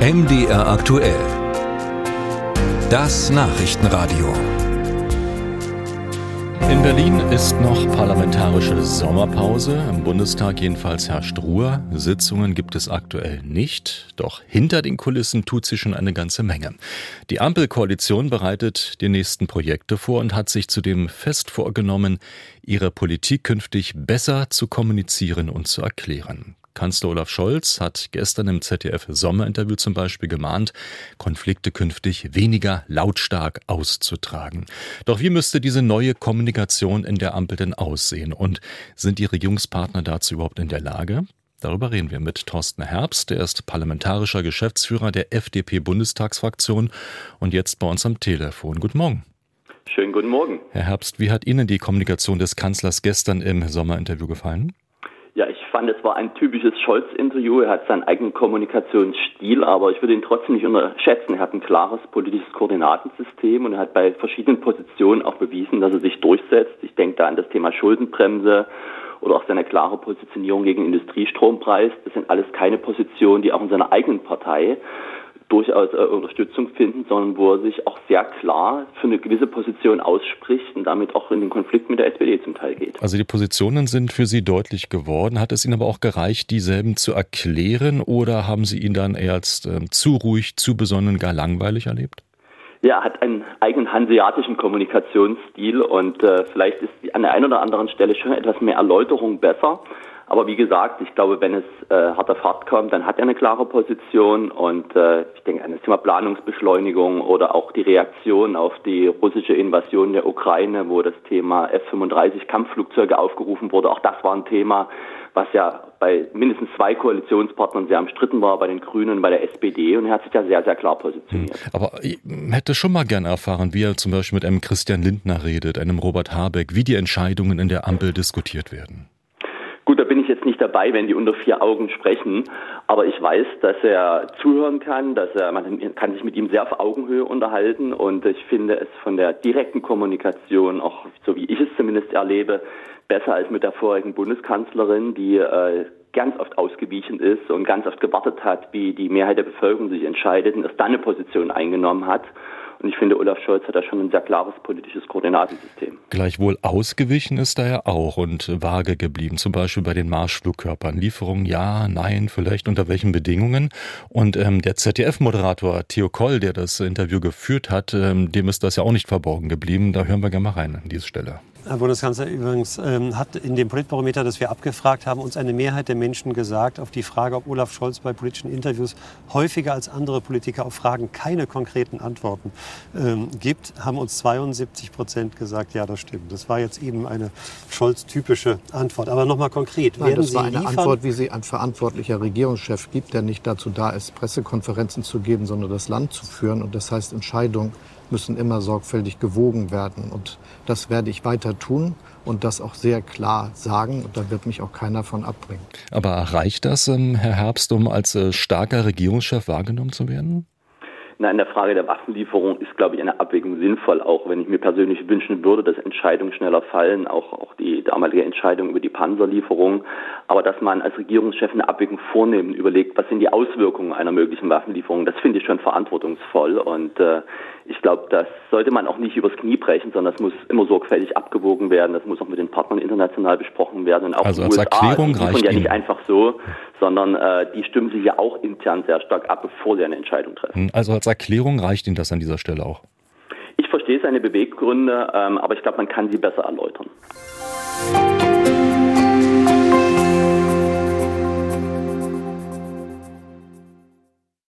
MDR aktuell. Das Nachrichtenradio. In Berlin ist noch parlamentarische Sommerpause. Im Bundestag jedenfalls herrscht Ruhe. Sitzungen gibt es aktuell nicht. Doch hinter den Kulissen tut sich schon eine ganze Menge. Die Ampelkoalition bereitet die nächsten Projekte vor und hat sich zudem fest vorgenommen, ihre Politik künftig besser zu kommunizieren und zu erklären. Kanzler Olaf Scholz hat gestern im ZDF Sommerinterview zum Beispiel gemahnt, Konflikte künftig weniger lautstark auszutragen. Doch wie müsste diese neue Kommunikation in der Ampel denn aussehen? Und sind die Regierungspartner dazu überhaupt in der Lage? Darüber reden wir mit Thorsten Herbst, der ist parlamentarischer Geschäftsführer der FDP-Bundestagsfraktion und jetzt bei uns am Telefon. Guten Morgen. Schönen guten Morgen. Herr Herbst, wie hat Ihnen die Kommunikation des Kanzlers gestern im Sommerinterview gefallen? Ja, ich fand, es war ein typisches Scholz-Interview. Er hat seinen eigenen Kommunikationsstil, aber ich würde ihn trotzdem nicht unterschätzen. Er hat ein klares politisches Koordinatensystem und er hat bei verschiedenen Positionen auch bewiesen, dass er sich durchsetzt. Ich denke da an das Thema Schuldenbremse oder auch seine klare Positionierung gegen Industriestrompreis. Das sind alles keine Positionen, die auch in seiner eigenen Partei durchaus äh, Unterstützung finden, sondern wo er sich auch sehr klar für eine gewisse Position ausspricht und damit auch in den Konflikt mit der SPD zum Teil geht. Also die Positionen sind für Sie deutlich geworden. Hat es Ihnen aber auch gereicht, dieselben zu erklären oder haben Sie ihn dann eher als äh, zu ruhig, zu besonnen, gar langweilig erlebt? Ja, er hat einen eigenen hanseatischen Kommunikationsstil und äh, vielleicht ist an der einen oder anderen Stelle schon etwas mehr Erläuterung besser. Aber wie gesagt, ich glaube, wenn es äh, harter Fahrt kommt, dann hat er eine klare Position und äh, ich denke an das Thema Planungsbeschleunigung oder auch die Reaktion auf die russische Invasion der Ukraine, wo das Thema F-35 Kampfflugzeuge aufgerufen wurde. Auch das war ein Thema, was ja bei mindestens zwei Koalitionspartnern sehr umstritten war, bei den Grünen bei der SPD. Und er hat sich da sehr, sehr klar positioniert. Hm. Aber ich hätte schon mal gerne erfahren, wie er zum Beispiel mit einem Christian Lindner redet, einem Robert Habeck, wie die Entscheidungen in der Ampel diskutiert werden. Gut, da bin ich jetzt nicht dabei, wenn die unter vier Augen sprechen, aber ich weiß, dass er zuhören kann, dass er, man kann sich mit ihm sehr auf Augenhöhe unterhalten und ich finde es von der direkten Kommunikation, auch so wie ich es zumindest erlebe, besser als mit der vorigen Bundeskanzlerin, die äh, ganz oft ausgewichen ist und ganz oft gewartet hat, wie die Mehrheit der Bevölkerung sich entscheidet und erst dann eine Position eingenommen hat. Und ich finde, Olaf Scholz hat da schon ein sehr klares politisches Koordinatensystem. Gleichwohl ausgewichen ist er ja auch und vage geblieben. Zum Beispiel bei den Marschflugkörpern. Lieferung ja, nein, vielleicht unter welchen Bedingungen. Und ähm, der ZDF-Moderator Theo Koll, der das Interview geführt hat, ähm, dem ist das ja auch nicht verborgen geblieben. Da hören wir gerne mal rein an diese Stelle. Herr Bundeskanzler, übrigens ähm, hat in dem Politbarometer, das wir abgefragt haben, uns eine Mehrheit der Menschen gesagt, auf die Frage, ob Olaf Scholz bei politischen Interviews häufiger als andere Politiker auf Fragen keine konkreten Antworten ähm, gibt, haben uns 72 Prozent gesagt, ja, das stimmt. Das war jetzt eben eine Scholz-typische Antwort. Aber nochmal konkret. Nein, das war eine liefern? Antwort, wie sie ein verantwortlicher Regierungschef gibt, der nicht dazu da ist, Pressekonferenzen zu geben, sondern das Land zu führen. Und das heißt, Entscheidungen müssen immer sorgfältig gewogen werden. Und das werde ich weiter tun und das auch sehr klar sagen. Und da wird mich auch keiner von abbringen. Aber reicht das, ähm, Herr Herbst, um als äh, starker Regierungschef wahrgenommen zu werden? Na, in der Frage der Waffenlieferung ist, glaube ich, eine Abwägung sinnvoll, auch wenn ich mir persönlich wünschen würde, dass Entscheidungen schneller fallen, auch, auch die damalige Entscheidung über die Panzerlieferung. Aber dass man als Regierungschef eine Abwägung vornimmt, überlegt, was sind die Auswirkungen einer möglichen Waffenlieferung, das finde ich schon verantwortungsvoll. Und äh, ich glaube, das sollte man auch nicht übers Knie brechen, sondern das muss immer sorgfältig abgewogen werden. Das muss auch mit den Partnern international besprochen werden. Und auch also als USA, Erklärung also reicht ja nicht einfach so, sondern äh, die stimmen sich ja auch intern sehr stark ab, bevor sie eine Entscheidung treffen. Hm, also als Erklärung reicht Ihnen das an dieser Stelle auch? Ich verstehe seine Beweggründe, ähm, aber ich glaube, man kann sie besser erläutern. Bye.